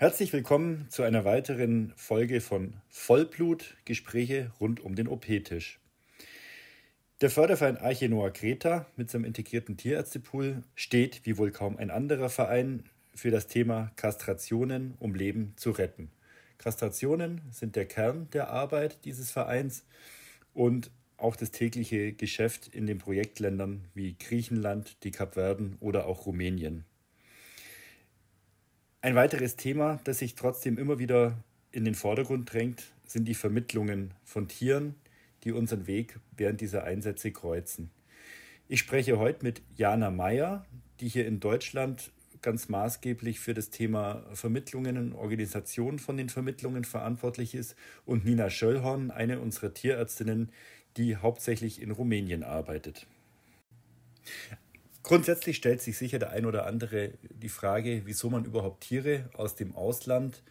Herzlich willkommen zu einer weiteren Folge von Vollblut Gespräche rund um den OP-Tisch. Der Förderverein Arche Noah Kreta mit seinem integrierten Tierärztepool steht, wie wohl kaum ein anderer Verein, für das Thema Kastrationen, um Leben zu retten. Kastrationen sind der Kern der Arbeit dieses Vereins und auch das tägliche Geschäft in den Projektländern wie Griechenland, die Kapverden oder auch Rumänien. Ein weiteres Thema, das sich trotzdem immer wieder in den Vordergrund drängt, sind die Vermittlungen von Tieren, die unseren Weg während dieser Einsätze kreuzen. Ich spreche heute mit Jana Meyer, die hier in Deutschland ganz maßgeblich für das Thema Vermittlungen und Organisation von den Vermittlungen verantwortlich ist, und Nina Schöllhorn, eine unserer Tierärztinnen, die hauptsächlich in Rumänien arbeitet. Grundsätzlich stellt sich sicher der ein oder andere die Frage, wieso man überhaupt Tiere aus dem Ausland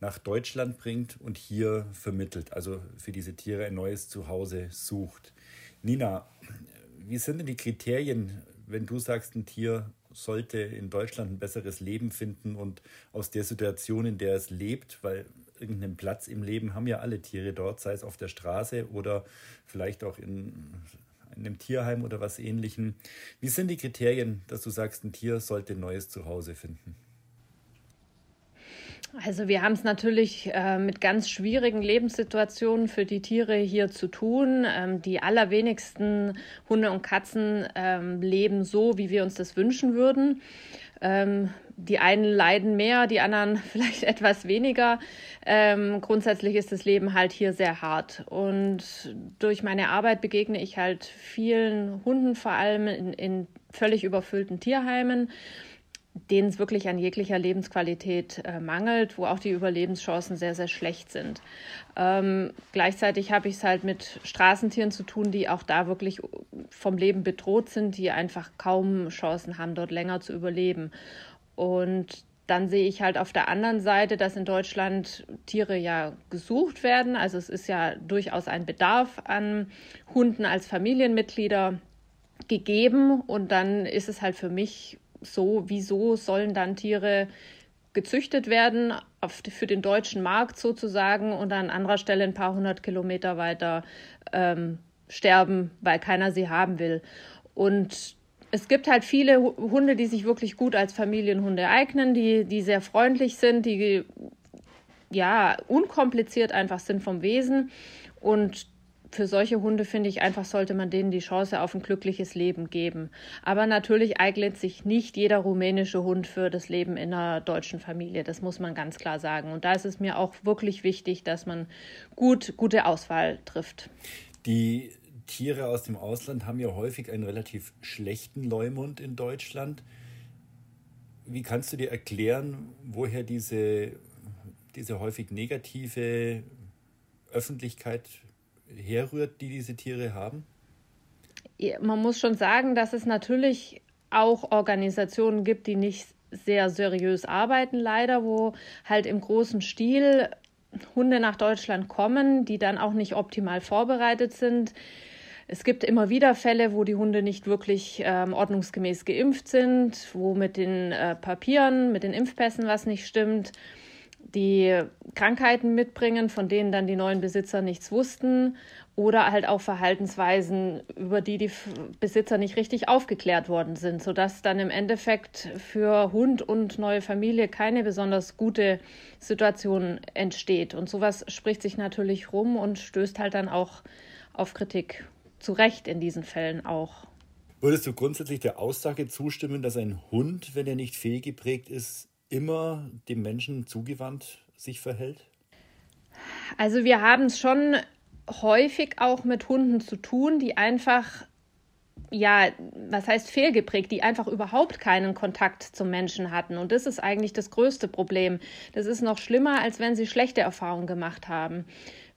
nach Deutschland bringt und hier vermittelt, also für diese Tiere ein neues Zuhause sucht. Nina, wie sind denn die Kriterien, wenn du sagst, ein Tier sollte in Deutschland ein besseres Leben finden und aus der Situation, in der es lebt, weil irgendeinen Platz im Leben haben ja alle Tiere dort, sei es auf der Straße oder vielleicht auch in in einem Tierheim oder was ähnlichem. Wie sind die Kriterien, dass du sagst, ein Tier sollte ein neues Zuhause finden? Also wir haben es natürlich äh, mit ganz schwierigen Lebenssituationen für die Tiere hier zu tun. Ähm, die allerwenigsten Hunde und Katzen ähm, leben so, wie wir uns das wünschen würden. Ähm, die einen leiden mehr, die anderen vielleicht etwas weniger. Ähm, grundsätzlich ist das Leben halt hier sehr hart. Und durch meine Arbeit begegne ich halt vielen Hunden, vor allem in, in völlig überfüllten Tierheimen, denen es wirklich an jeglicher Lebensqualität äh, mangelt, wo auch die Überlebenschancen sehr, sehr schlecht sind. Ähm, gleichzeitig habe ich es halt mit Straßentieren zu tun, die auch da wirklich vom Leben bedroht sind, die einfach kaum Chancen haben, dort länger zu überleben. Und dann sehe ich halt auf der anderen Seite, dass in Deutschland Tiere ja gesucht werden. Also es ist ja durchaus ein Bedarf an Hunden als Familienmitglieder gegeben. Und dann ist es halt für mich so, wieso sollen dann Tiere gezüchtet werden auf, für den deutschen Markt sozusagen und an anderer Stelle ein paar hundert Kilometer weiter ähm, sterben, weil keiner sie haben will. Und es gibt halt viele Hunde, die sich wirklich gut als Familienhunde eignen, die, die sehr freundlich sind, die ja unkompliziert einfach sind vom Wesen. Und für solche Hunde finde ich einfach, sollte man denen die Chance auf ein glückliches Leben geben. Aber natürlich eignet sich nicht jeder rumänische Hund für das Leben in einer deutschen Familie. Das muss man ganz klar sagen. Und da ist es mir auch wirklich wichtig, dass man gut, gute Auswahl trifft. Die Tiere aus dem Ausland haben ja häufig einen relativ schlechten Leumund in Deutschland. Wie kannst du dir erklären, woher diese, diese häufig negative Öffentlichkeit herrührt, die diese Tiere haben? Man muss schon sagen, dass es natürlich auch Organisationen gibt, die nicht sehr seriös arbeiten, leider, wo halt im großen Stil Hunde nach Deutschland kommen, die dann auch nicht optimal vorbereitet sind, es gibt immer wieder Fälle, wo die Hunde nicht wirklich ähm, ordnungsgemäß geimpft sind, wo mit den äh, Papieren, mit den Impfpässen was nicht stimmt, die Krankheiten mitbringen, von denen dann die neuen Besitzer nichts wussten oder halt auch Verhaltensweisen, über die die Besitzer nicht richtig aufgeklärt worden sind, sodass dann im Endeffekt für Hund und neue Familie keine besonders gute Situation entsteht. Und sowas spricht sich natürlich rum und stößt halt dann auch auf Kritik zu Recht in diesen Fällen auch. Würdest du grundsätzlich der Aussage zustimmen, dass ein Hund, wenn er nicht fehlgeprägt ist, immer dem Menschen zugewandt sich verhält? Also wir haben es schon häufig auch mit Hunden zu tun, die einfach, ja, was heißt fehlgeprägt, die einfach überhaupt keinen Kontakt zum Menschen hatten. Und das ist eigentlich das größte Problem. Das ist noch schlimmer, als wenn sie schlechte Erfahrungen gemacht haben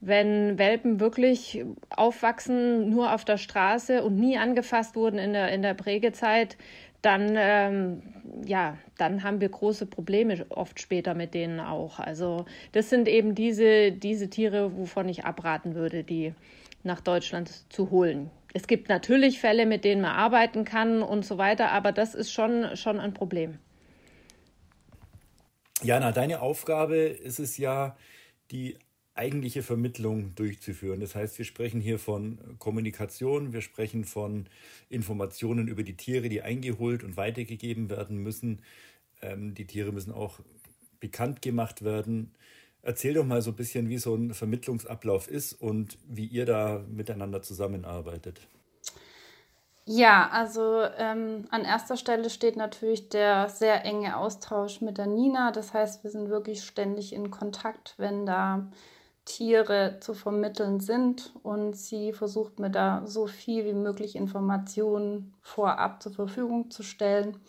wenn Welpen wirklich aufwachsen, nur auf der Straße und nie angefasst wurden in der, in der Prägezeit, dann, ähm, ja, dann haben wir große Probleme oft später mit denen auch. Also das sind eben diese, diese Tiere, wovon ich abraten würde, die nach Deutschland zu holen. Es gibt natürlich Fälle, mit denen man arbeiten kann und so weiter, aber das ist schon, schon ein Problem. Jana, deine Aufgabe ist es ja, die eigentliche Vermittlung durchzuführen. Das heißt, wir sprechen hier von Kommunikation, wir sprechen von Informationen über die Tiere, die eingeholt und weitergegeben werden müssen. Ähm, die Tiere müssen auch bekannt gemacht werden. Erzähl doch mal so ein bisschen, wie so ein Vermittlungsablauf ist und wie ihr da miteinander zusammenarbeitet. Ja, also ähm, an erster Stelle steht natürlich der sehr enge Austausch mit der Nina. Das heißt, wir sind wirklich ständig in Kontakt, wenn da Tiere zu vermitteln sind und sie versucht mir da so viel wie möglich Informationen vorab zur Verfügung zu stellen.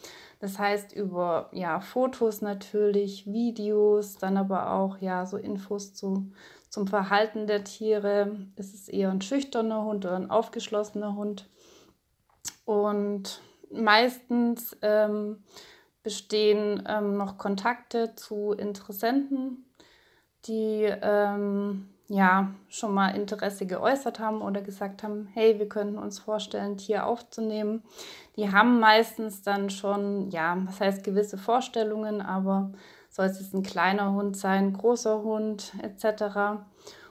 Das heißt über ja, Fotos natürlich, Videos, dann aber auch ja, so Infos zu, zum Verhalten der Tiere. Ist es eher ein schüchterner Hund oder ein aufgeschlossener Hund? Und meistens ähm, bestehen ähm, noch Kontakte zu Interessenten die ähm, ja schon mal Interesse geäußert haben oder gesagt haben, hey, wir könnten uns vorstellen, Tier aufzunehmen. Die haben meistens dann schon, ja, was heißt gewisse Vorstellungen, aber soll es ein kleiner Hund sein, großer Hund etc.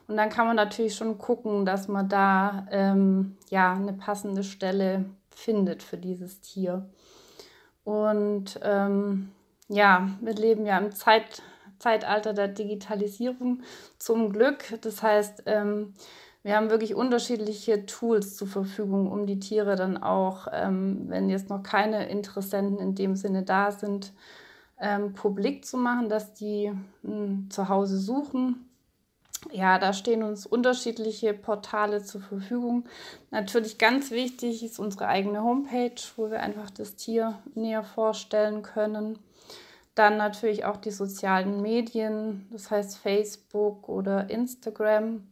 Und dann kann man natürlich schon gucken, dass man da ähm, ja eine passende Stelle findet für dieses Tier. Und ähm, ja, wir leben ja im Zeit, Zeitalter der Digitalisierung zum Glück. Das heißt, ähm, wir haben wirklich unterschiedliche Tools zur Verfügung, um die Tiere dann auch, ähm, wenn jetzt noch keine Interessenten in dem Sinne da sind, ähm, publik zu machen, dass die mh, hm, zu Hause suchen. Ja, da stehen uns unterschiedliche Portale zur Verfügung. Natürlich ganz wichtig ist unsere eigene Homepage, wo wir einfach das Tier näher vorstellen können. Dann natürlich auch die sozialen Medien, das heißt Facebook oder Instagram.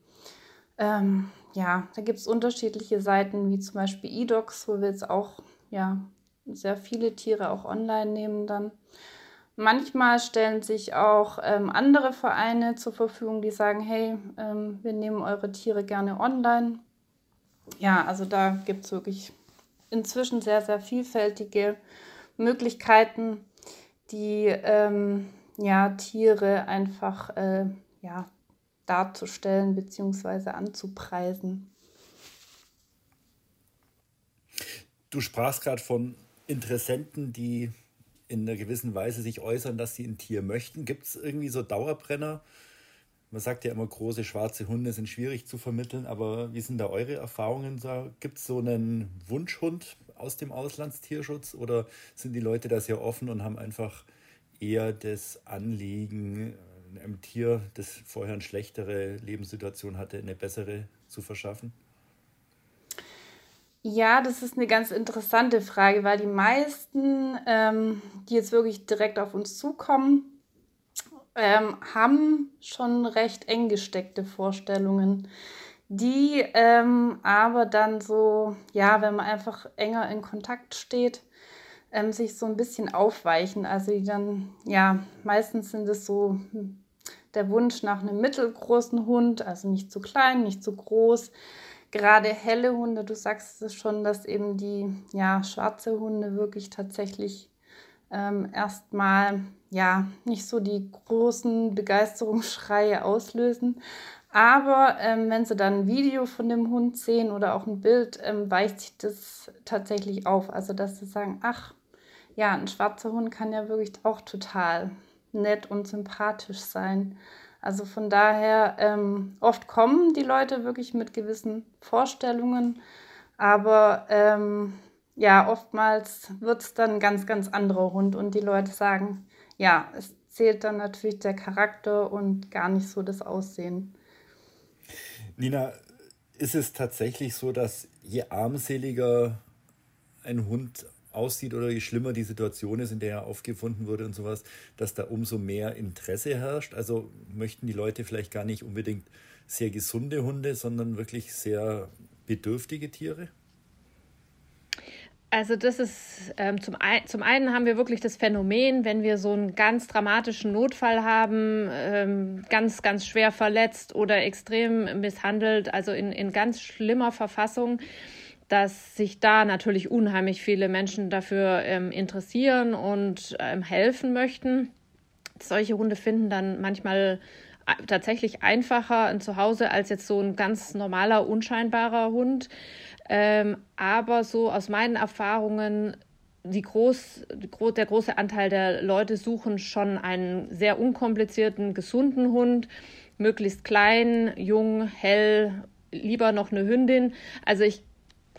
Ähm, ja, da gibt es unterschiedliche Seiten, wie zum Beispiel eDocs, wo wir jetzt auch ja, sehr viele Tiere auch online nehmen dann. Manchmal stellen sich auch ähm, andere Vereine zur Verfügung, die sagen, hey, ähm, wir nehmen eure Tiere gerne online. Ja, also da gibt es wirklich inzwischen sehr, sehr vielfältige Möglichkeiten die ähm, ja, Tiere einfach äh, ja, darzustellen bzw. anzupreisen. Du sprachst gerade von Interessenten, die in einer gewissen Weise sich äußern, dass sie ein Tier möchten. Gibt es irgendwie so Dauerbrenner? Man sagt ja immer, große schwarze Hunde sind schwierig zu vermitteln, aber wie sind da eure Erfahrungen? Gibt es so einen Wunschhund aus dem Auslandstierschutz oder sind die Leute da sehr offen und haben einfach eher das Anliegen, einem Tier, das vorher eine schlechtere Lebenssituation hatte, eine bessere zu verschaffen? Ja, das ist eine ganz interessante Frage, weil die meisten, ähm, die jetzt wirklich direkt auf uns zukommen, ähm, haben schon recht eng gesteckte Vorstellungen die ähm, aber dann so, ja, wenn man einfach enger in Kontakt steht, ähm, sich so ein bisschen aufweichen. Also die dann, ja, meistens sind es so hm, der Wunsch nach einem mittelgroßen Hund, also nicht zu klein, nicht zu groß. Gerade helle Hunde, du sagst es schon, dass eben die ja, schwarze Hunde wirklich tatsächlich ähm, erstmal ja nicht so die großen Begeisterungsschreie auslösen. Aber ähm, wenn sie dann ein Video von dem Hund sehen oder auch ein Bild, ähm, weicht sich das tatsächlich auf. Also, dass sie sagen, ach, ja, ein schwarzer Hund kann ja wirklich auch total nett und sympathisch sein. Also von daher, ähm, oft kommen die Leute wirklich mit gewissen Vorstellungen, aber ähm, ja, oftmals wird es dann ein ganz, ganz anderer Hund und die Leute sagen, ja, es zählt dann natürlich der Charakter und gar nicht so das Aussehen. Nina, ist es tatsächlich so, dass je armseliger ein Hund aussieht oder je schlimmer die Situation ist, in der er aufgefunden wurde und sowas, dass da umso mehr Interesse herrscht? Also möchten die Leute vielleicht gar nicht unbedingt sehr gesunde Hunde, sondern wirklich sehr bedürftige Tiere? Also das ist ähm, zum, ein, zum einen haben wir wirklich das Phänomen, wenn wir so einen ganz dramatischen Notfall haben, ähm, ganz, ganz schwer verletzt oder extrem misshandelt, also in, in ganz schlimmer Verfassung, dass sich da natürlich unheimlich viele Menschen dafür ähm, interessieren und ähm, helfen möchten. solche Hunde finden dann manchmal tatsächlich einfacher ein Zuhause als jetzt so ein ganz normaler, unscheinbarer Hund. Ähm, aber so aus meinen Erfahrungen, die groß, der große Anteil der Leute suchen schon einen sehr unkomplizierten, gesunden Hund, möglichst klein, jung, hell, lieber noch eine Hündin. Also ich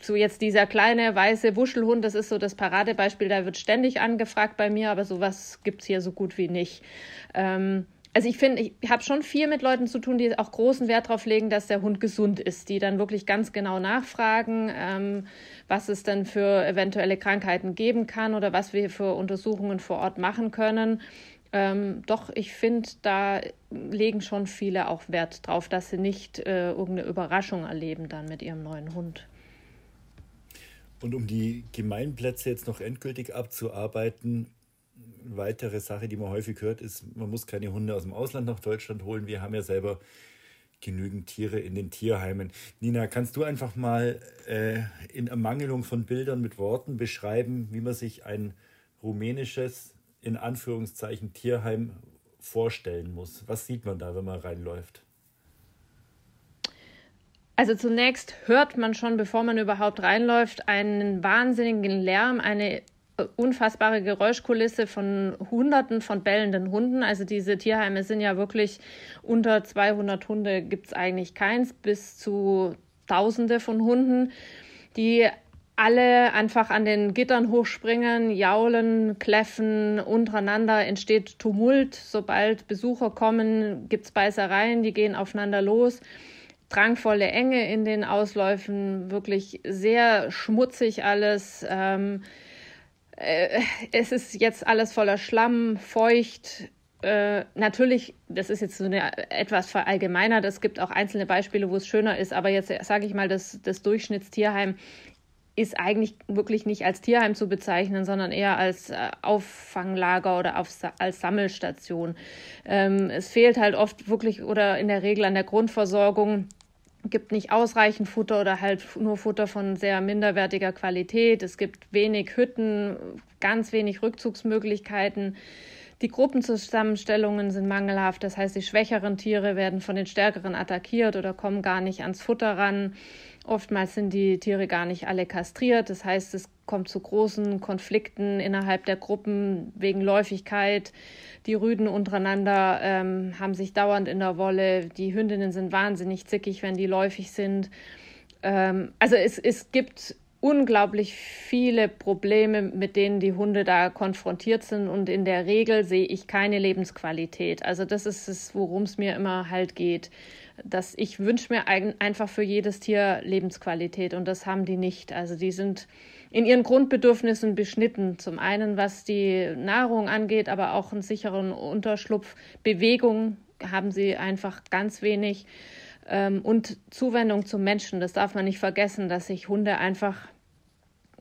so jetzt dieser kleine weiße Wuschelhund, das ist so das Paradebeispiel, da wird ständig angefragt bei mir, aber sowas gibt es hier so gut wie nicht. Ähm, also ich finde, ich habe schon viel mit Leuten zu tun, die auch großen Wert darauf legen, dass der Hund gesund ist, die dann wirklich ganz genau nachfragen, ähm, was es denn für eventuelle Krankheiten geben kann oder was wir für Untersuchungen vor Ort machen können. Ähm, doch, ich finde, da legen schon viele auch Wert drauf, dass sie nicht äh, irgendeine Überraschung erleben dann mit ihrem neuen Hund. Und um die Gemeinplätze jetzt noch endgültig abzuarbeiten, weitere Sache, die man häufig hört, ist, man muss keine Hunde aus dem Ausland nach Deutschland holen. Wir haben ja selber genügend Tiere in den Tierheimen. Nina, kannst du einfach mal äh, in Ermangelung von Bildern mit Worten beschreiben, wie man sich ein rumänisches, in Anführungszeichen, Tierheim vorstellen muss? Was sieht man da, wenn man reinläuft? Also zunächst hört man schon, bevor man überhaupt reinläuft, einen wahnsinnigen Lärm, eine unfassbare Geräuschkulisse von Hunderten von bellenden Hunden. Also diese Tierheime sind ja wirklich unter 200 Hunde gibt es eigentlich keins, bis zu Tausende von Hunden, die alle einfach an den Gittern hochspringen, jaulen, kläffen, untereinander entsteht Tumult. Sobald Besucher kommen, gibt es Beißereien, die gehen aufeinander los. Drangvolle Enge in den Ausläufen, wirklich sehr schmutzig alles. Ähm, äh, es ist jetzt alles voller Schlamm, feucht. Äh, natürlich, das ist jetzt so eine etwas verallgemeinert. Es gibt auch einzelne Beispiele, wo es schöner ist, aber jetzt sage ich mal, das, das Durchschnittstierheim ist eigentlich wirklich nicht als Tierheim zu bezeichnen, sondern eher als äh, Auffanglager oder auf, als Sammelstation. Ähm, es fehlt halt oft wirklich oder in der Regel an der Grundversorgung gibt nicht ausreichend Futter oder halt nur Futter von sehr minderwertiger Qualität. Es gibt wenig Hütten, ganz wenig Rückzugsmöglichkeiten. Die Gruppenzusammenstellungen sind mangelhaft, das heißt, die schwächeren Tiere werden von den stärkeren attackiert oder kommen gar nicht ans Futter ran. Oftmals sind die Tiere gar nicht alle kastriert, das heißt, es kommt zu großen Konflikten innerhalb der Gruppen wegen Läufigkeit. Die Rüden untereinander ähm, haben sich dauernd in der Wolle. Die Hündinnen sind wahnsinnig zickig, wenn die läufig sind. Ähm, also es, es gibt unglaublich viele Probleme, mit denen die Hunde da konfrontiert sind. Und in der Regel sehe ich keine Lebensqualität. Also das ist es, worum es mir immer halt geht. Dass ich wünsche mir einfach für jedes Tier Lebensqualität und das haben die nicht. Also die sind in ihren Grundbedürfnissen beschnitten. Zum einen, was die Nahrung angeht, aber auch einen sicheren Unterschlupf. Bewegung haben sie einfach ganz wenig. Ähm, und Zuwendung zum Menschen, das darf man nicht vergessen, dass sich Hunde einfach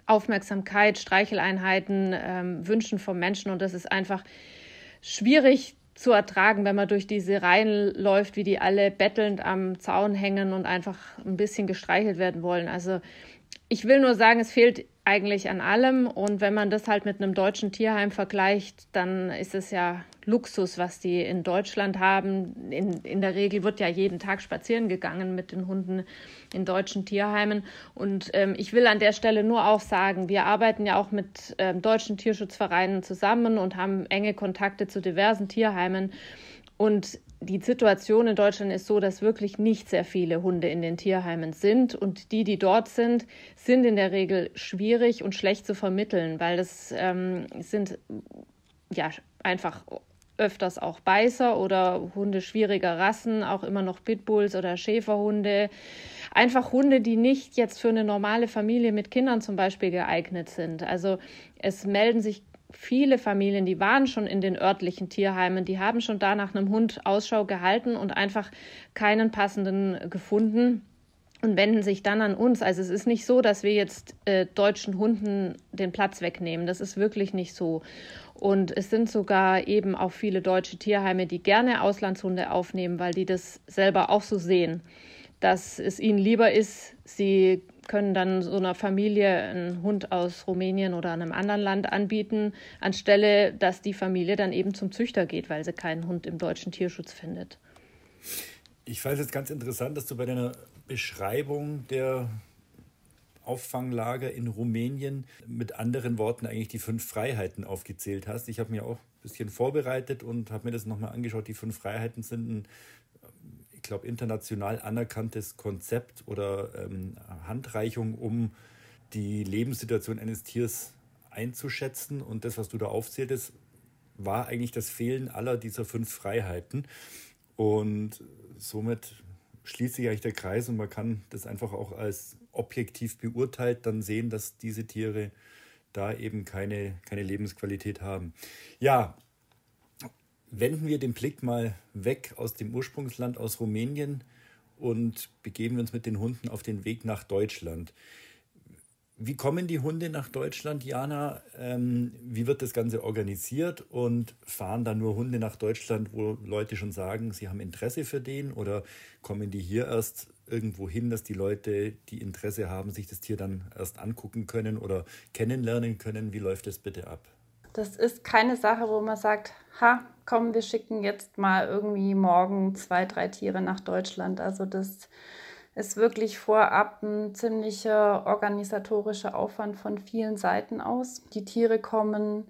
Aufmerksamkeit, Streicheleinheiten ähm, wünschen vom Menschen. Und das ist einfach schwierig zu ertragen, wenn man durch diese Reihen läuft, wie die alle bettelnd am Zaun hängen und einfach ein bisschen gestreichelt werden wollen. Also ich will nur sagen, es fehlt eigentlich an allem. Und wenn man das halt mit einem deutschen Tierheim vergleicht, dann ist es ja Luxus, was die in Deutschland haben. In, in der Regel wird ja jeden Tag spazieren gegangen mit den Hunden in deutschen Tierheimen. Und ähm, ich will an der Stelle nur auch sagen, wir arbeiten ja auch mit ähm, deutschen Tierschutzvereinen zusammen und haben enge Kontakte zu diversen Tierheimen. Und die Situation in Deutschland ist so, dass wirklich nicht sehr viele Hunde in den Tierheimen sind. Und die, die dort sind, sind in der Regel schwierig und schlecht zu vermitteln, weil das ähm, sind ja einfach öfters auch Beißer oder Hunde schwieriger Rassen, auch immer noch Pitbulls oder Schäferhunde. Einfach Hunde, die nicht jetzt für eine normale Familie mit Kindern zum Beispiel geeignet sind. Also es melden sich viele Familien, die waren schon in den örtlichen Tierheimen, die haben schon da nach einem Hund Ausschau gehalten und einfach keinen passenden gefunden und wenden sich dann an uns. Also es ist nicht so, dass wir jetzt äh, deutschen Hunden den Platz wegnehmen. Das ist wirklich nicht so. Und es sind sogar eben auch viele deutsche Tierheime, die gerne Auslandshunde aufnehmen, weil die das selber auch so sehen, dass es ihnen lieber ist, sie können dann so einer Familie einen Hund aus Rumänien oder einem anderen Land anbieten, anstelle dass die Familie dann eben zum Züchter geht, weil sie keinen Hund im deutschen Tierschutz findet. Ich fand es jetzt ganz interessant, dass du bei deiner Beschreibung der Auffanglager in Rumänien mit anderen Worten eigentlich die fünf Freiheiten aufgezählt hast. Ich habe mir auch ein bisschen vorbereitet und habe mir das nochmal angeschaut. Die fünf Freiheiten sind ein, glaube, international anerkanntes Konzept oder ähm, Handreichung, um die Lebenssituation eines Tiers einzuschätzen. Und das, was du da aufzähltest, war eigentlich das Fehlen aller dieser fünf Freiheiten. Und somit schließt sich eigentlich der Kreis und man kann das einfach auch als objektiv beurteilt dann sehen, dass diese Tiere da eben keine, keine Lebensqualität haben. Ja, wenden wir den Blick mal weg aus dem Ursprungsland, aus Rumänien und begeben uns mit den Hunden auf den Weg nach Deutschland. Wie kommen die Hunde nach Deutschland, Jana? Ähm, wie wird das Ganze organisiert und fahren da nur Hunde nach Deutschland, wo Leute schon sagen, sie haben Interesse für den oder kommen die hier erst irgendwo hin, dass die Leute, die Interesse haben, sich das Tier dann erst angucken können oder kennenlernen können? Wie läuft das bitte ab? Das ist keine Sache, wo man sagt, ha, komm, wir schicken jetzt mal irgendwie morgen zwei, drei Tiere nach Deutschland. Also das ist wirklich vorab ein ziemlicher organisatorischer Aufwand von vielen Seiten aus. Die Tiere kommen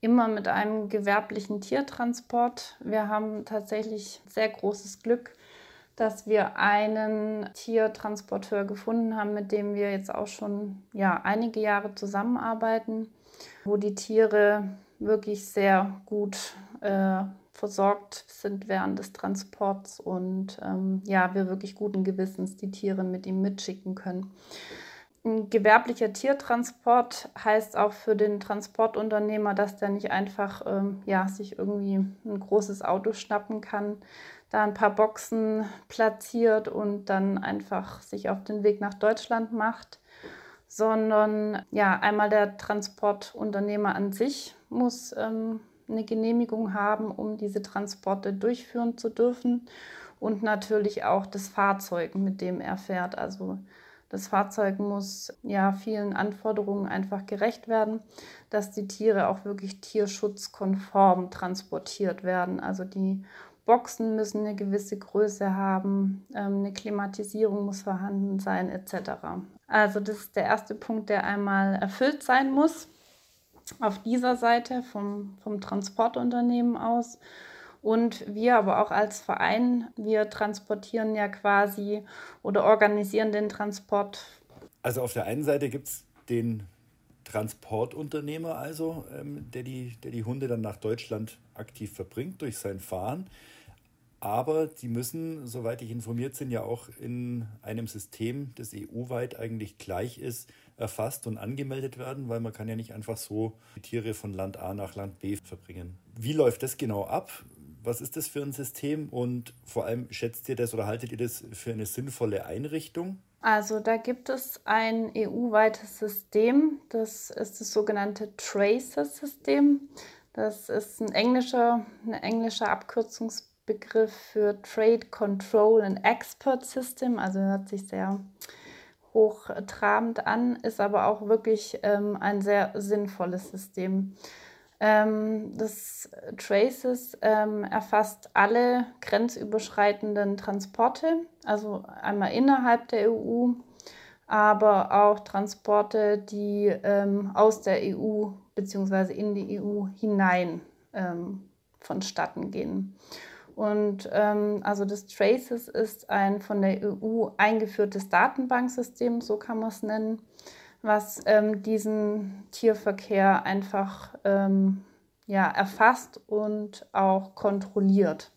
immer mit einem gewerblichen Tiertransport. Wir haben tatsächlich sehr großes Glück, dass wir einen Tiertransporteur gefunden haben, mit dem wir jetzt auch schon ja, einige Jahre zusammenarbeiten, wo die Tiere wirklich sehr gut äh, versorgt sind während des Transports und ähm, ja, wir wirklich guten Gewissens die Tiere mit ihm mitschicken können. Ein gewerblicher Tiertransport heißt auch für den Transportunternehmer, dass der nicht einfach ähm, ja, sich irgendwie ein großes Auto schnappen kann, da ein paar Boxen platziert und dann einfach sich auf den Weg nach Deutschland macht, sondern ja, einmal der Transportunternehmer an sich muss ähm, eine Genehmigung haben, um diese Transporte durchführen zu dürfen und natürlich auch das Fahrzeug, mit dem er fährt. Also das Fahrzeug muss ja vielen Anforderungen einfach gerecht werden, dass die Tiere auch wirklich tierschutzkonform transportiert werden. Also die Boxen müssen eine gewisse Größe haben, ähm, eine Klimatisierung muss vorhanden sein, etc. Also das ist der erste Punkt, der einmal erfüllt sein muss auf dieser Seite vom, vom Transportunternehmen aus. Und wir aber auch als Verein, wir transportieren ja quasi oder organisieren den Transport. Also auf der einen Seite gibt es den Transportunternehmer also, ähm, der, die, der die Hunde dann nach Deutschland aktiv verbringt durch sein Fahren. Aber die müssen, soweit ich informiert bin, ja auch in einem System, das EU-weit eigentlich gleich ist, erfasst und angemeldet werden, weil man kann ja nicht einfach so die Tiere von Land A nach Land B verbringen. Wie läuft das genau ab? Was ist das für ein System und vor allem schätzt ihr das oder haltet ihr das für eine sinnvolle Einrichtung? Also da gibt es ein EU-weites System, das ist das sogenannte Tracer-System. Das ist ein englischer, eine englische Abkürzungs Begriff für Trade Control and Export System, also hört sich sehr hochtrabend an, ist aber auch wirklich ähm, ein sehr sinnvolles System. Ähm, das Traces ähm, erfasst alle grenzüberschreitenden Transporte, also einmal innerhalb der EU, aber auch Transporte, die ähm, aus der EU bzw. in die EU hinein ähm, vonstatten gehen. Und ähm, also das Traces ist ein von der EU eingeführtes Datenbanksystem, so kann man es nennen, was ähm, diesen Tierverkehr einfach ähm, ja, erfasst und auch kontrolliert.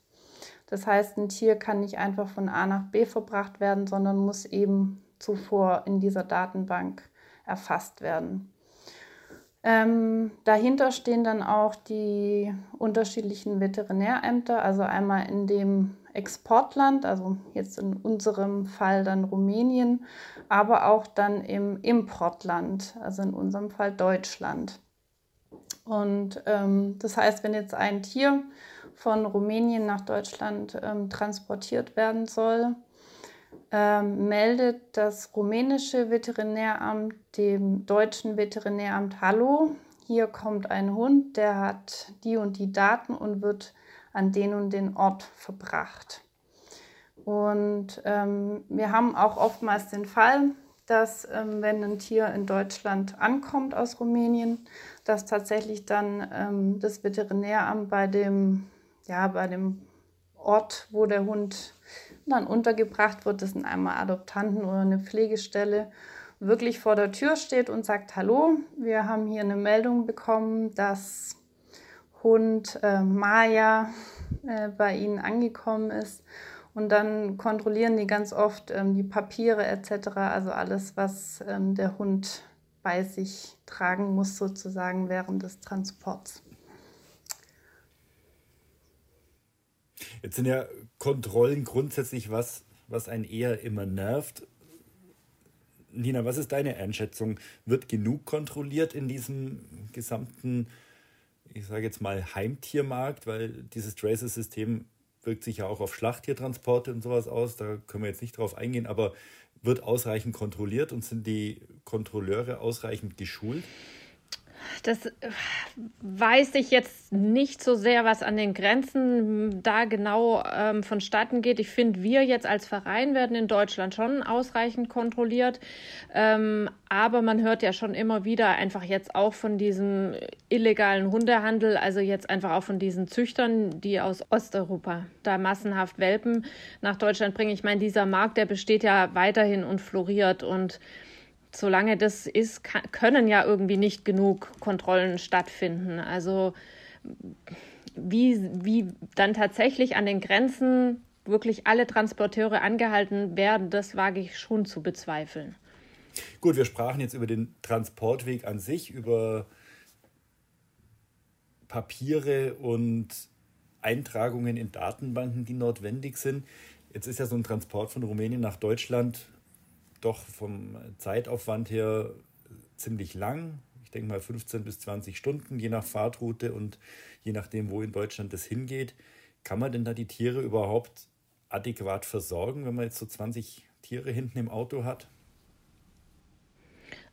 Das heißt, ein Tier kann nicht einfach von A nach B verbracht werden, sondern muss eben zuvor in dieser Datenbank erfasst werden. Ähm, dahinter stehen dann auch die unterschiedlichen Veterinärämter, also einmal in dem Exportland, also jetzt in unserem Fall dann Rumänien, aber auch dann im Importland, also in unserem Fall Deutschland. Und ähm, das heißt, wenn jetzt ein Tier von Rumänien nach Deutschland ähm, transportiert werden soll, ähm, meldet das rumänische Veterinäramt dem deutschen Veterinäramt Hallo. Hier kommt ein Hund, der hat die und die Daten und wird an den und den Ort verbracht. Und ähm, wir haben auch oftmals den Fall, dass ähm, wenn ein Tier in Deutschland ankommt aus Rumänien, dass tatsächlich dann ähm, das Veterinäramt bei dem, ja, bei dem Ort, wo der Hund dann untergebracht wird, das sind einmal Adoptanten oder eine Pflegestelle, wirklich vor der Tür steht und sagt, hallo, wir haben hier eine Meldung bekommen, dass Hund äh, Maya äh, bei Ihnen angekommen ist. Und dann kontrollieren die ganz oft ähm, die Papiere etc., also alles, was ähm, der Hund bei sich tragen muss, sozusagen während des Transports. Jetzt sind ja Kontrollen grundsätzlich was, was einen eher immer nervt. Nina, was ist deine Einschätzung? Wird genug kontrolliert in diesem gesamten, ich sage jetzt mal, Heimtiermarkt? Weil dieses Tracer-System wirkt sich ja auch auf Schlachttiertransporte und sowas aus. Da können wir jetzt nicht drauf eingehen, aber wird ausreichend kontrolliert und sind die Kontrolleure ausreichend geschult? Das äh, weiß ich jetzt nicht so sehr, was an den Grenzen da genau ähm, vonstatten geht. Ich finde, wir jetzt als Verein werden in Deutschland schon ausreichend kontrolliert. Ähm, aber man hört ja schon immer wieder einfach jetzt auch von diesem illegalen Hundehandel, also jetzt einfach auch von diesen Züchtern, die aus Osteuropa da massenhaft Welpen nach Deutschland bringen. Ich meine, dieser Markt, der besteht ja weiterhin und floriert und solange das ist, kann, können ja irgendwie nicht genug Kontrollen stattfinden. Also wie, wie dann tatsächlich an den Grenzen wirklich alle Transporteure angehalten werden, das wage ich schon zu bezweifeln. Gut, wir sprachen jetzt über den Transportweg an sich, über Papiere und Eintragungen in Datenbanken, die notwendig sind. Jetzt ist ja so ein Transport von Rumänien nach Deutschland doch vom Zeitaufwand her ziemlich lang. Ich denke mal 15 bis 20 Stunden, je nach Fahrtroute und je nachdem, wo in Deutschland das hingeht. Kann man denn da die Tiere überhaupt adäquat versorgen, wenn man jetzt so 20 Tiere hinten im Auto hat?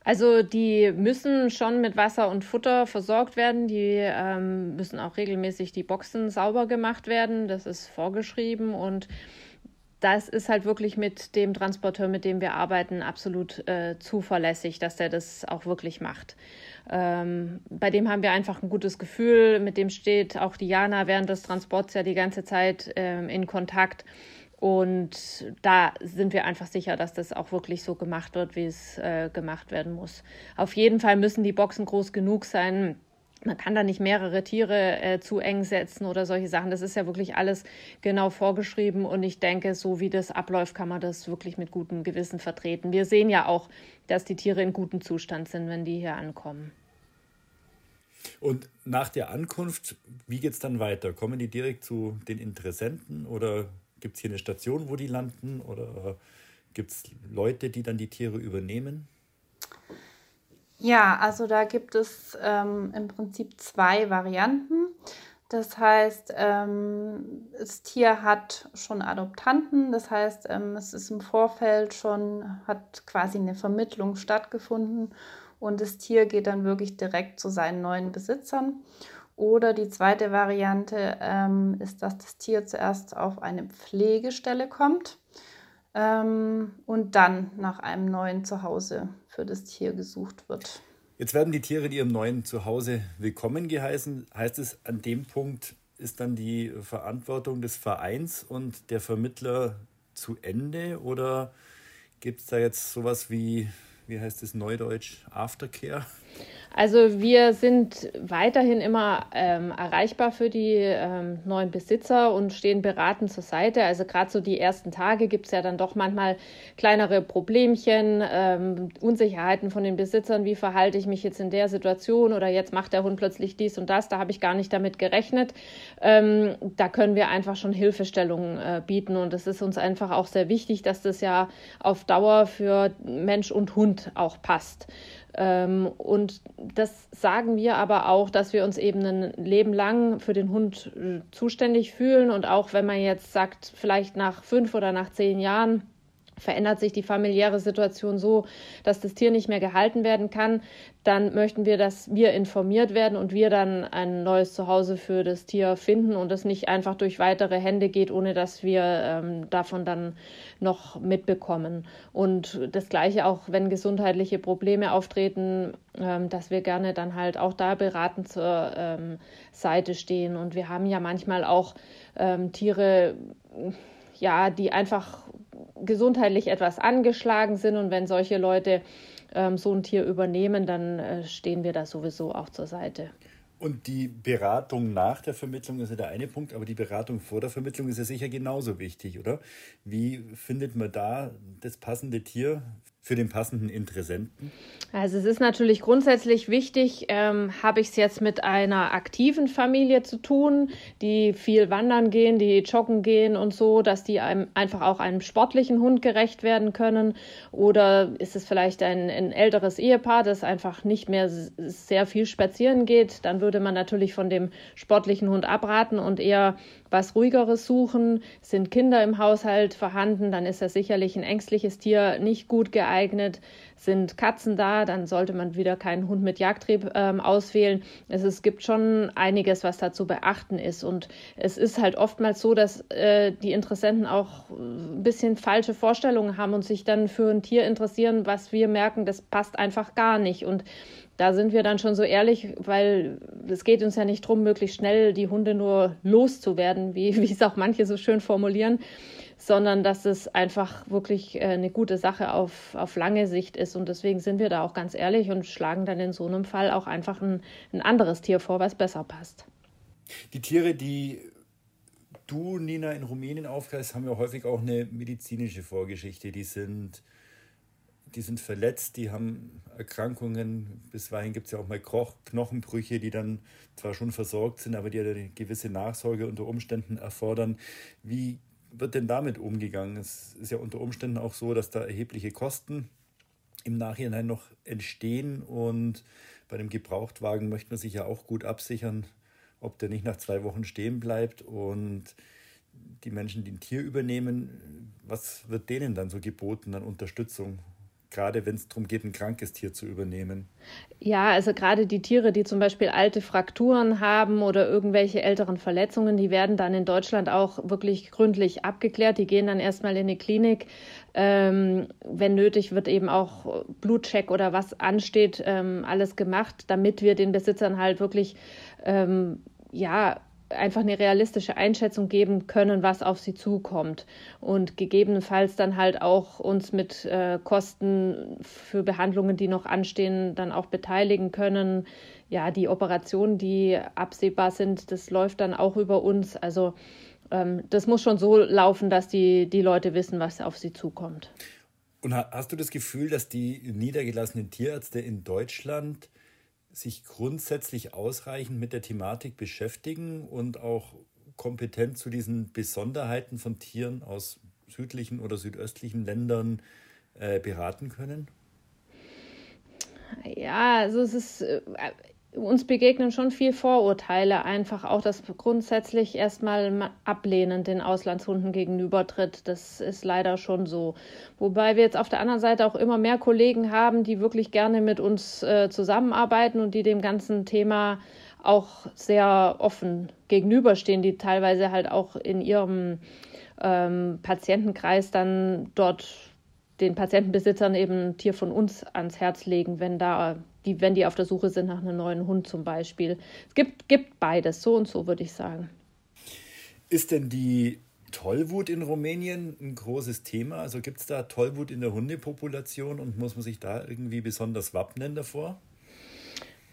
Also die müssen schon mit Wasser und Futter versorgt werden. Die ähm, müssen auch regelmäßig die Boxen sauber gemacht werden. Das ist vorgeschrieben und das ist halt wirklich mit dem Transporteur, mit dem wir arbeiten, absolut äh, zuverlässig, dass der das auch wirklich macht. Ähm, bei dem haben wir einfach ein gutes Gefühl. Mit dem steht auch Diana während des Transports ja die ganze Zeit ähm, in Kontakt. Und da sind wir einfach sicher, dass das auch wirklich so gemacht wird, wie es äh, gemacht werden muss. Auf jeden Fall müssen die Boxen groß genug sein, man kann da nicht mehrere Tiere äh, zu eng setzen oder solche Sachen. Das ist ja wirklich alles genau vorgeschrieben und ich denke, so wie das abläuft, kann man das wirklich mit gutem Gewissen vertreten. Wir sehen ja auch, dass die Tiere in gutem Zustand sind, wenn die hier ankommen. Und nach der Ankunft, wie geht es dann weiter? Kommen die direkt zu den Interessenten oder gibt es hier eine Station, wo die landen oder gibt es Leute, die dann die Tiere übernehmen? Ja, also da gibt es ähm, im Prinzip zwei Varianten. Das heißt, ähm, das Tier hat schon Adoptanten, das heißt, ähm, es ist im Vorfeld schon, hat quasi eine Vermittlung stattgefunden und das Tier geht dann wirklich direkt zu seinen neuen Besitzern. Oder die zweite Variante ähm, ist, dass das Tier zuerst auf eine Pflegestelle kommt ähm, und dann nach einem neuen Zuhause für das Tier gesucht wird. Jetzt werden die Tiere in ihrem neuen Zuhause willkommen geheißen. Heißt es, an dem Punkt ist dann die Verantwortung des Vereins und der Vermittler zu Ende? Oder gibt es da jetzt sowas wie, wie heißt es neudeutsch, Aftercare? Also wir sind weiterhin immer ähm, erreichbar für die ähm, neuen Besitzer und stehen beratend zur Seite. Also gerade so die ersten Tage gibt es ja dann doch manchmal kleinere Problemchen, ähm, Unsicherheiten von den Besitzern. Wie verhalte ich mich jetzt in der Situation oder jetzt macht der Hund plötzlich dies und das. Da habe ich gar nicht damit gerechnet. Ähm, da können wir einfach schon Hilfestellungen äh, bieten und es ist uns einfach auch sehr wichtig, dass das ja auf Dauer für Mensch und Hund auch passt. Ähm, und das sagen wir aber auch, dass wir uns eben ein Leben lang für den Hund äh, zuständig fühlen. Und auch wenn man jetzt sagt, vielleicht nach fünf oder nach zehn Jahren, verändert sich die familiäre Situation so, dass das Tier nicht mehr gehalten werden kann, dann möchten wir, dass wir informiert werden und wir dann ein neues Zuhause für das Tier finden und es nicht einfach durch weitere Hände geht, ohne dass wir ähm, davon dann noch mitbekommen. Und das Gleiche auch, wenn gesundheitliche Probleme auftreten, ähm, dass wir gerne dann halt auch da beratend zur ähm, Seite stehen. Und wir haben ja manchmal auch ähm, Tiere, ja, die einfach gesundheitlich etwas angeschlagen sind und wenn solche Leute ähm, so ein Tier übernehmen, dann äh, stehen wir da sowieso auch zur Seite. Und die Beratung nach der Vermittlung ist ja der eine Punkt, aber die Beratung vor der Vermittlung ist ja sicher genauso wichtig, oder? Wie findet man da das passende Tier für den passenden Interessenten? Also es ist natürlich grundsätzlich wichtig, ähm, habe ich es jetzt mit einer aktiven Familie zu tun, die viel wandern gehen, die joggen gehen und so, dass die einem einfach auch einem sportlichen Hund gerecht werden können. Oder ist es vielleicht ein, ein älteres Ehepaar, das einfach nicht mehr sehr viel spazieren geht, dann würde man natürlich von dem sportlichen Hund abraten und eher was ruhigeres suchen. Sind Kinder im Haushalt vorhanden, dann ist das sicherlich ein ängstliches Tier nicht gut geeignet. Sind Katzen da, dann sollte man wieder keinen Hund mit Jagdtrieb ähm, auswählen. Es, es gibt schon einiges, was da zu beachten ist. Und es ist halt oftmals so, dass äh, die Interessenten auch ein bisschen falsche Vorstellungen haben und sich dann für ein Tier interessieren, was wir merken, das passt einfach gar nicht. Und da sind wir dann schon so ehrlich, weil es geht uns ja nicht darum, möglichst schnell die Hunde nur loszuwerden, wie, wie es auch manche so schön formulieren, sondern dass es einfach wirklich äh, eine gute Sache auf, auf lange Sicht ist. Und deswegen sind wir da auch ganz ehrlich und schlagen dann in so einem Fall auch einfach ein, ein anderes Tier vor, was besser passt. Die Tiere, die du, Nina, in Rumänien aufgreifst, haben ja häufig auch eine medizinische Vorgeschichte. Die sind die sind verletzt, die haben Erkrankungen. Bisweilen gibt es ja auch mal Knochenbrüche, die dann zwar schon versorgt sind, aber die eine gewisse Nachsorge unter Umständen erfordern. Wie wird denn damit umgegangen? Es ist ja unter Umständen auch so, dass da erhebliche Kosten im Nachhinein noch entstehen und bei dem Gebrauchtwagen möchte man sich ja auch gut absichern, ob der nicht nach zwei Wochen stehen bleibt und die Menschen, die ein Tier übernehmen, was wird denen dann so geboten an Unterstützung? Gerade wenn es darum geht, ein krankes Tier zu übernehmen? Ja, also gerade die Tiere, die zum Beispiel alte Frakturen haben oder irgendwelche älteren Verletzungen, die werden dann in Deutschland auch wirklich gründlich abgeklärt. Die gehen dann erstmal in die Klinik. Ähm, wenn nötig, wird eben auch Blutcheck oder was ansteht, ähm, alles gemacht, damit wir den Besitzern halt wirklich ähm, ja einfach eine realistische Einschätzung geben können, was auf sie zukommt und gegebenenfalls dann halt auch uns mit äh, Kosten für Behandlungen, die noch anstehen, dann auch beteiligen können. Ja, die Operationen, die absehbar sind, das läuft dann auch über uns. Also ähm, das muss schon so laufen, dass die, die Leute wissen, was auf sie zukommt. Und hast du das Gefühl, dass die niedergelassenen Tierärzte in Deutschland sich grundsätzlich ausreichend mit der Thematik beschäftigen und auch kompetent zu diesen Besonderheiten von Tieren aus südlichen oder südöstlichen Ländern äh, beraten können? Ja, also es ist, äh, uns begegnen schon viel Vorurteile, einfach auch, dass grundsätzlich erstmal ablehnend den Auslandshunden gegenübertritt. Das ist leider schon so. Wobei wir jetzt auf der anderen Seite auch immer mehr Kollegen haben, die wirklich gerne mit uns äh, zusammenarbeiten und die dem ganzen Thema auch sehr offen gegenüberstehen, die teilweise halt auch in ihrem ähm, Patientenkreis dann dort den Patientenbesitzern eben ein Tier von uns ans Herz legen, wenn da die, wenn die auf der Suche sind nach einem neuen Hund zum Beispiel. Es gibt, gibt beides, so und so würde ich sagen. Ist denn die Tollwut in Rumänien ein großes Thema? Also gibt es da Tollwut in der Hundepopulation und muss man sich da irgendwie besonders wappnen davor?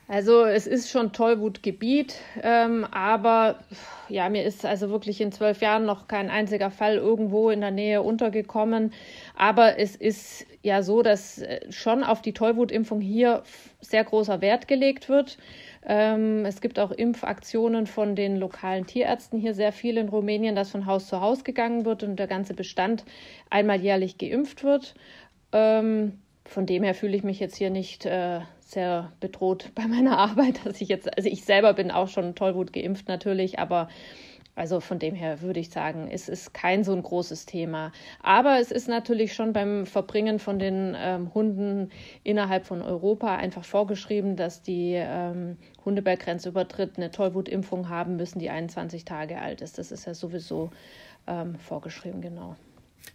Also es ist schon Tollwutgebiet, ähm, aber ja, mir ist also wirklich in zwölf Jahren noch kein einziger Fall irgendwo in der Nähe untergekommen. Aber es ist ja so, dass äh, schon auf die Tollwutimpfung hier sehr großer Wert gelegt wird. Ähm, es gibt auch Impfaktionen von den lokalen Tierärzten hier sehr viel in Rumänien, dass von Haus zu Haus gegangen wird und der ganze Bestand einmal jährlich geimpft wird. Ähm, von dem her fühle ich mich jetzt hier nicht äh, sehr bedroht bei meiner Arbeit, dass ich jetzt, also ich selber bin auch schon Tollwut geimpft natürlich, aber Also von dem her würde ich sagen, es ist kein so ein großes Thema. Aber es ist natürlich schon beim Verbringen von den ähm, Hunden innerhalb von Europa einfach vorgeschrieben, dass die ähm, Hunde bei Grenzübertritt eine Tollwutimpfung haben müssen, die 21 Tage alt ist. Das ist ja sowieso ähm, vorgeschrieben, genau.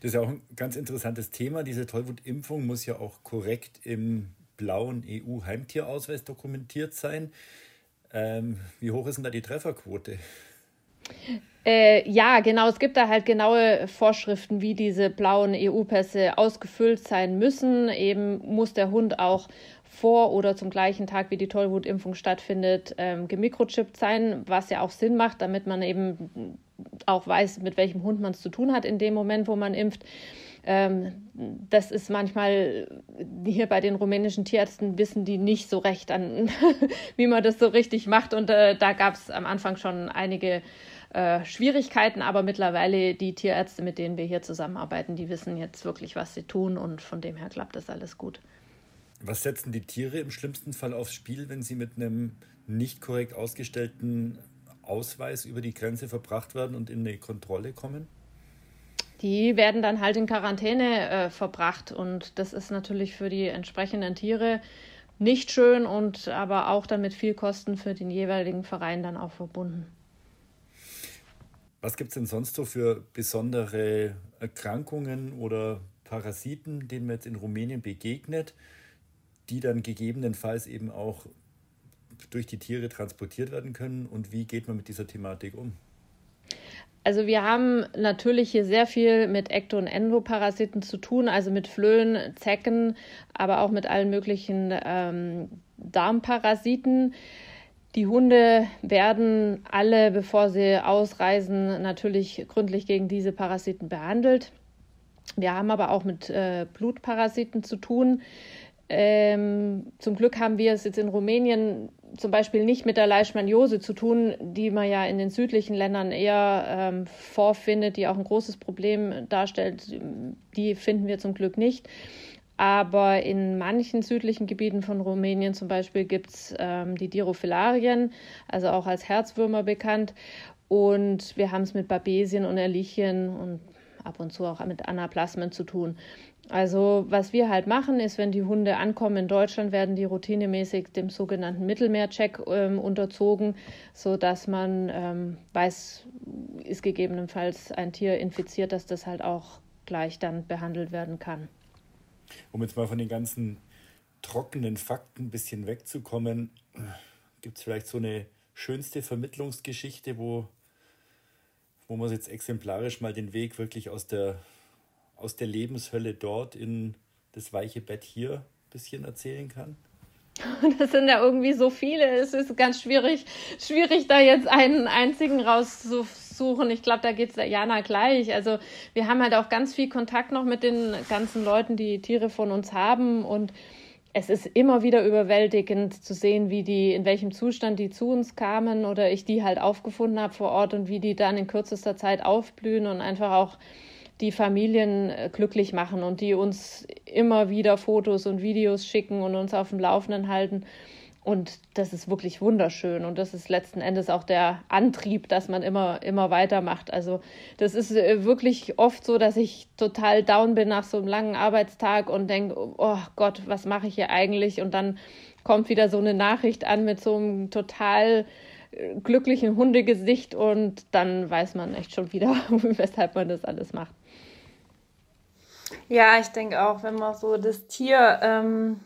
Das ist ja auch ein ganz interessantes Thema. Diese Tollwutimpfung muss ja auch korrekt im blauen EU-Heimtierausweis dokumentiert sein. Ähm, wie hoch ist denn da die Trefferquote? Äh, ja, genau. Es gibt da halt genaue Vorschriften, wie diese blauen EU-Pässe ausgefüllt sein müssen. Eben muss der Hund auch vor oder zum gleichen Tag, wie die Tollwutimpfung stattfindet, ähm, gemikrochippt sein, was ja auch Sinn macht, damit man eben auch weiß, mit welchem Hund man es zu tun hat in dem Moment, wo man impft. Ähm, das ist manchmal hier bei den rumänischen Tierärzten wissen die nicht so recht an, wie man das so richtig macht. Und äh, da gab es am Anfang schon einige äh, Schwierigkeiten, aber mittlerweile die Tierärzte, mit denen wir hier zusammenarbeiten, die wissen jetzt wirklich, was sie tun und von dem her klappt das alles gut. Was setzen die Tiere im schlimmsten Fall aufs Spiel, wenn sie mit einem nicht korrekt ausgestellten Ausweis über die Grenze verbracht werden und in eine Kontrolle kommen? Die werden dann halt in Quarantäne äh, verbracht und das ist natürlich für die entsprechenden Tiere nicht schön und aber auch dann mit viel Kosten für den jeweiligen Verein dann auch verbunden. Was gibt es denn sonst so für besondere Erkrankungen oder Parasiten, denen man jetzt in Rumänien begegnet, die dann gegebenenfalls eben auch durch die Tiere transportiert werden können und wie geht man mit dieser Thematik um? Also wir haben natürlich hier sehr viel mit Ekto- und Endoparasiten zu tun, also mit Flöhen, Zecken, aber auch mit allen möglichen ähm, Darmparasiten. Die Hunde werden alle, bevor sie ausreisen, natürlich gründlich gegen diese Parasiten behandelt. Wir haben aber auch mit äh, Blutparasiten zu tun. Ähm, zum Glück haben wir es jetzt in Rumänien zum Beispiel nicht mit der Leishmaniose zu tun, die man ja in den südlichen Ländern eher ähm, vorfindet, die auch ein großes Problem darstellt. Die finden wir zum Glück nicht. Aber in manchen südlichen Gebieten von Rumänien zum Beispiel gibt es ähm, die Dirophilarien, also auch als Herzwürmer bekannt. Und wir haben es mit Babesien und Erlichien und ab und zu auch mit Anaplasmen zu tun. Also was wir halt machen, ist, wenn die Hunde ankommen in Deutschland, werden die routinemäßig dem sogenannten Mittelmeercheck ähm, unterzogen, sodass man ähm, weiß, ist gegebenenfalls ein Tier infiziert, dass das halt auch gleich dann behandelt werden kann. Um jetzt mal von den ganzen trockenen Fakten ein bisschen wegzukommen, gibt es vielleicht so eine schönste Vermittlungsgeschichte, wo, wo man jetzt exemplarisch mal den Weg wirklich aus der aus der Lebenshölle dort in das weiche Bett hier ein bisschen erzählen kann? Das sind ja irgendwie so viele. Es ist ganz schwierig, schwierig da jetzt einen einzigen rauszusuchen. Ich glaube, da geht es Jana gleich. Also wir haben halt auch ganz viel Kontakt noch mit den ganzen Leuten, die Tiere von uns haben und es ist immer wieder überwältigend zu sehen, wie die, in welchem Zustand die zu uns kamen oder ich die halt aufgefunden habe vor Ort und wie die dann in kürzester Zeit aufblühen und einfach auch die Familien äh, glücklich machen und die uns immer wieder Fotos und Videos schicken und uns auf dem Laufenden halten. Und das ist wirklich wunderschön. Und das ist letzten Endes auch der Antrieb, dass man immer, immer weitermacht. Also, das ist äh, wirklich oft so, dass ich total down bin nach so einem langen Arbeitstag und denke, oh Gott, was mache ich hier eigentlich? Und dann kommt wieder so eine Nachricht an mit so einem total äh, glücklichen Hundegesicht und dann weiß man echt schon wieder, weshalb man das alles macht. Ja, ich denke auch, wenn man so das Tier ähm,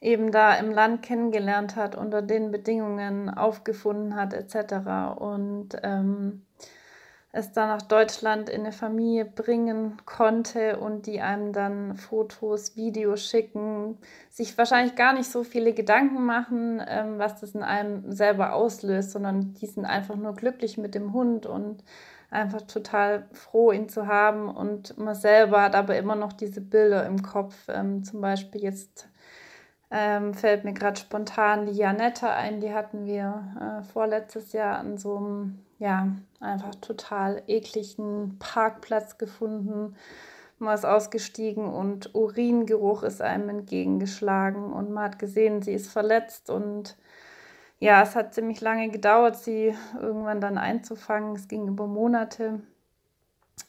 eben da im Land kennengelernt hat, unter den Bedingungen aufgefunden hat, etc. und ähm, es dann nach Deutschland in eine Familie bringen konnte und die einem dann Fotos, Videos schicken, sich wahrscheinlich gar nicht so viele Gedanken machen, ähm, was das in einem selber auslöst, sondern die sind einfach nur glücklich mit dem Hund und einfach total froh, ihn zu haben. Und man selber hat aber immer noch diese Bilder im Kopf. Ähm, zum Beispiel jetzt ähm, fällt mir gerade spontan die Janetta ein, die hatten wir äh, vorletztes Jahr an so einem, ja, einfach total ekligen Parkplatz gefunden. Man ist ausgestiegen und Uringeruch ist einem entgegengeschlagen und man hat gesehen, sie ist verletzt und ja, es hat ziemlich lange gedauert, sie irgendwann dann einzufangen. Es ging über Monate.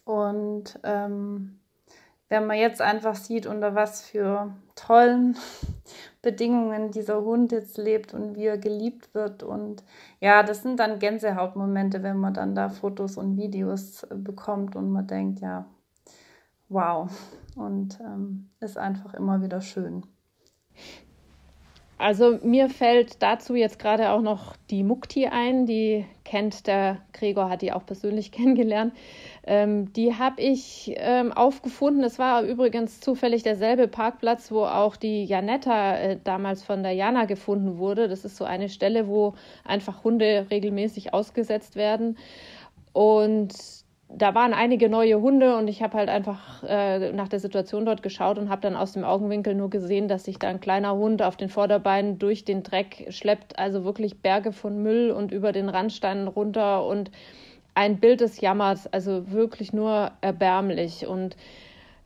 Und ähm, wenn man jetzt einfach sieht, unter was für tollen Bedingungen dieser Hund jetzt lebt und wie er geliebt wird. Und ja, das sind dann Gänsehautmomente, wenn man dann da Fotos und Videos äh, bekommt und man denkt, ja, wow. Und ähm, ist einfach immer wieder schön. Also mir fällt dazu jetzt gerade auch noch die Mukti ein, die kennt der Gregor, hat die auch persönlich kennengelernt. Ähm, die habe ich ähm, aufgefunden. Es war übrigens zufällig derselbe Parkplatz, wo auch die Janetta äh, damals von der Jana gefunden wurde. Das ist so eine Stelle, wo einfach Hunde regelmäßig ausgesetzt werden. Und da waren einige neue Hunde und ich habe halt einfach äh, nach der Situation dort geschaut und habe dann aus dem Augenwinkel nur gesehen, dass sich da ein kleiner Hund auf den Vorderbeinen durch den Dreck schleppt, also wirklich Berge von Müll und über den Randsteinen runter und ein Bild des Jammers, also wirklich nur erbärmlich. Und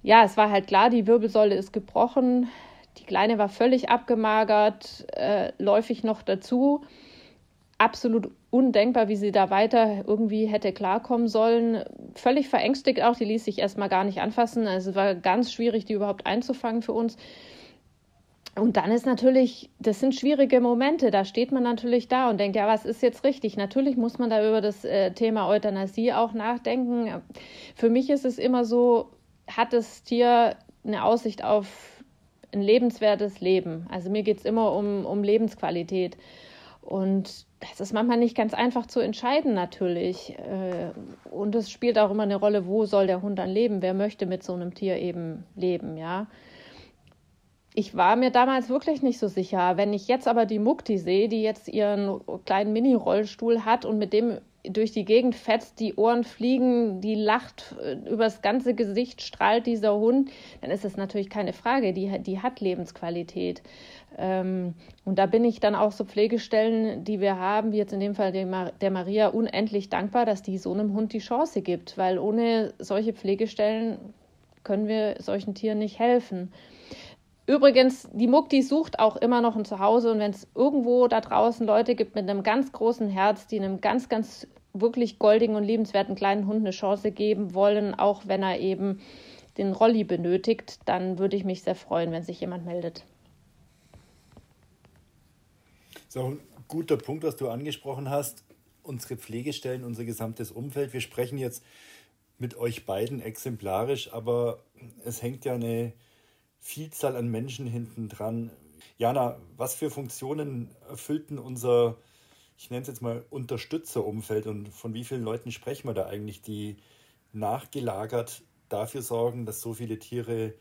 ja, es war halt klar, die Wirbelsäule ist gebrochen, die Kleine war völlig abgemagert, äh, läufig noch dazu absolut undenkbar, wie sie da weiter irgendwie hätte klarkommen sollen. Völlig verängstigt auch, die ließ sich erstmal gar nicht anfassen. Also es war ganz schwierig, die überhaupt einzufangen für uns. Und dann ist natürlich, das sind schwierige Momente, da steht man natürlich da und denkt, ja, was ist jetzt richtig? Natürlich muss man da über das äh, Thema Euthanasie auch nachdenken. Für mich ist es immer so, hat das Tier eine Aussicht auf ein lebenswertes Leben? Also mir geht es immer um, um Lebensqualität. Und das ist manchmal nicht ganz einfach zu entscheiden, natürlich. Äh, und es spielt auch immer eine Rolle, wo soll der Hund dann leben? Wer möchte mit so einem Tier eben leben, ja? Ich war mir damals wirklich nicht so sicher. Wenn ich jetzt aber die Mukti sehe, die jetzt ihren kleinen Mini-Rollstuhl hat und mit dem durch die Gegend fetzt, die Ohren fliegen, die lacht, äh, übers ganze Gesicht strahlt dieser Hund, dann ist es natürlich keine Frage, die, die hat Lebensqualität. Ähm, und da bin ich dann auch so Pflegestellen, die wir haben, wie jetzt in dem Fall der Maria, unendlich dankbar, dass die so einem Hund die Chance gibt, weil ohne solche Pflegestellen können wir solchen Tieren nicht helfen. Übrigens, die Mukti sucht auch immer noch ein Zuhause und wenn es irgendwo da draußen Leute gibt mit einem ganz großen Herz, die einem ganz, ganz wirklich goldigen und liebenswerten kleinen Hund eine Chance geben wollen, auch wenn er eben den Rolli benötigt, dann würde ich mich sehr freuen, wenn sich jemand meldet. Das ist auch ein guter Punkt, was du angesprochen hast. Unsere Pflegestellen, unser gesamtes Umfeld. Wir sprechen jetzt mit euch beiden exemplarisch, aber es hängt ja eine Vielzahl an Menschen hinten dran. Jana, was für Funktionen erfüllten unser, ich nenne es jetzt mal Unterstützerumfeld und von wie vielen Leuten sprechen wir da eigentlich, die nachgelagert dafür sorgen, dass so viele Tiere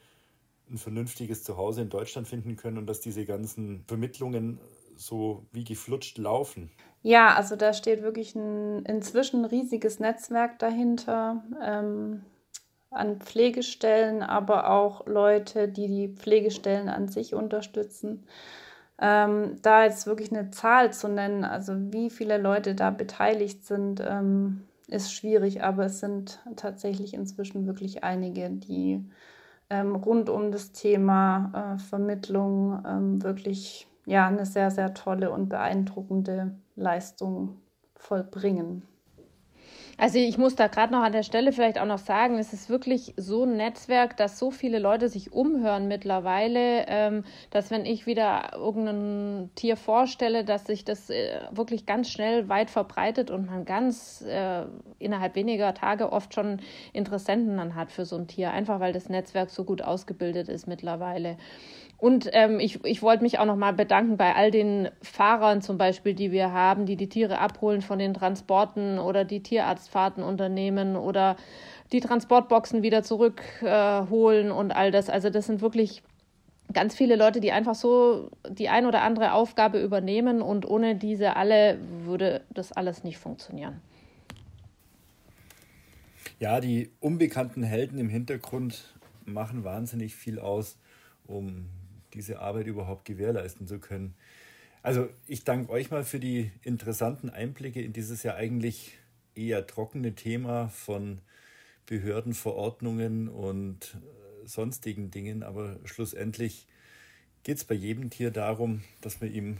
ein vernünftiges Zuhause in Deutschland finden können und dass diese ganzen Vermittlungen so wie geflutscht laufen? Ja, also da steht wirklich ein inzwischen riesiges Netzwerk dahinter ähm, an Pflegestellen, aber auch Leute, die die Pflegestellen an sich unterstützen. Ähm, da jetzt wirklich eine Zahl zu nennen, also wie viele Leute da beteiligt sind, ähm, ist schwierig, aber es sind tatsächlich inzwischen wirklich einige, die ähm, rund um das Thema äh, Vermittlung ähm, wirklich ja, eine sehr, sehr tolle und beeindruckende Leistung vollbringen. Also ich muss da gerade noch an der Stelle vielleicht auch noch sagen, es ist wirklich so ein Netzwerk, dass so viele Leute sich umhören mittlerweile, ähm, dass wenn ich wieder irgendein Tier vorstelle, dass sich das äh, wirklich ganz schnell weit verbreitet und man ganz äh, innerhalb weniger Tage oft schon Interessenten dann hat für so ein Tier, einfach weil das Netzwerk so gut ausgebildet ist mittlerweile. Und ähm, ich, ich wollte mich auch nochmal bedanken bei all den Fahrern zum Beispiel, die wir haben, die die Tiere abholen von den Transporten oder die Tierarztfahrten unternehmen oder die Transportboxen wieder zurückholen äh, und all das. Also das sind wirklich ganz viele Leute, die einfach so die ein oder andere Aufgabe übernehmen und ohne diese alle würde das alles nicht funktionieren. Ja, die unbekannten Helden im Hintergrund machen wahnsinnig viel aus, um diese Arbeit überhaupt gewährleisten zu können. Also ich danke euch mal für die interessanten Einblicke in dieses ja eigentlich eher trockene Thema von Behördenverordnungen und äh, sonstigen Dingen. Aber schlussendlich geht es bei jedem Tier darum, dass man ihm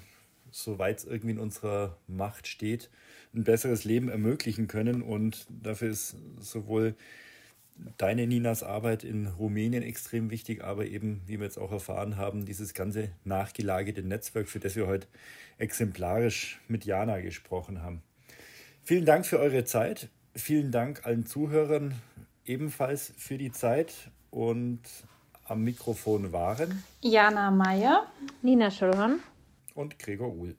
soweit es irgendwie in unserer Macht steht, ein besseres Leben ermöglichen können. Und dafür ist sowohl deine Ninas Arbeit in Rumänien extrem wichtig, aber eben, wie wir jetzt auch erfahren haben, dieses ganze nachgelagerte Netzwerk, für das wir heute exemplarisch mit Jana gesprochen haben. Vielen Dank für eure Zeit. Vielen Dank allen Zuhörern ebenfalls für die Zeit und am Mikrofon waren Jana Meyer, Nina Schulhorn und Gregor Uhl.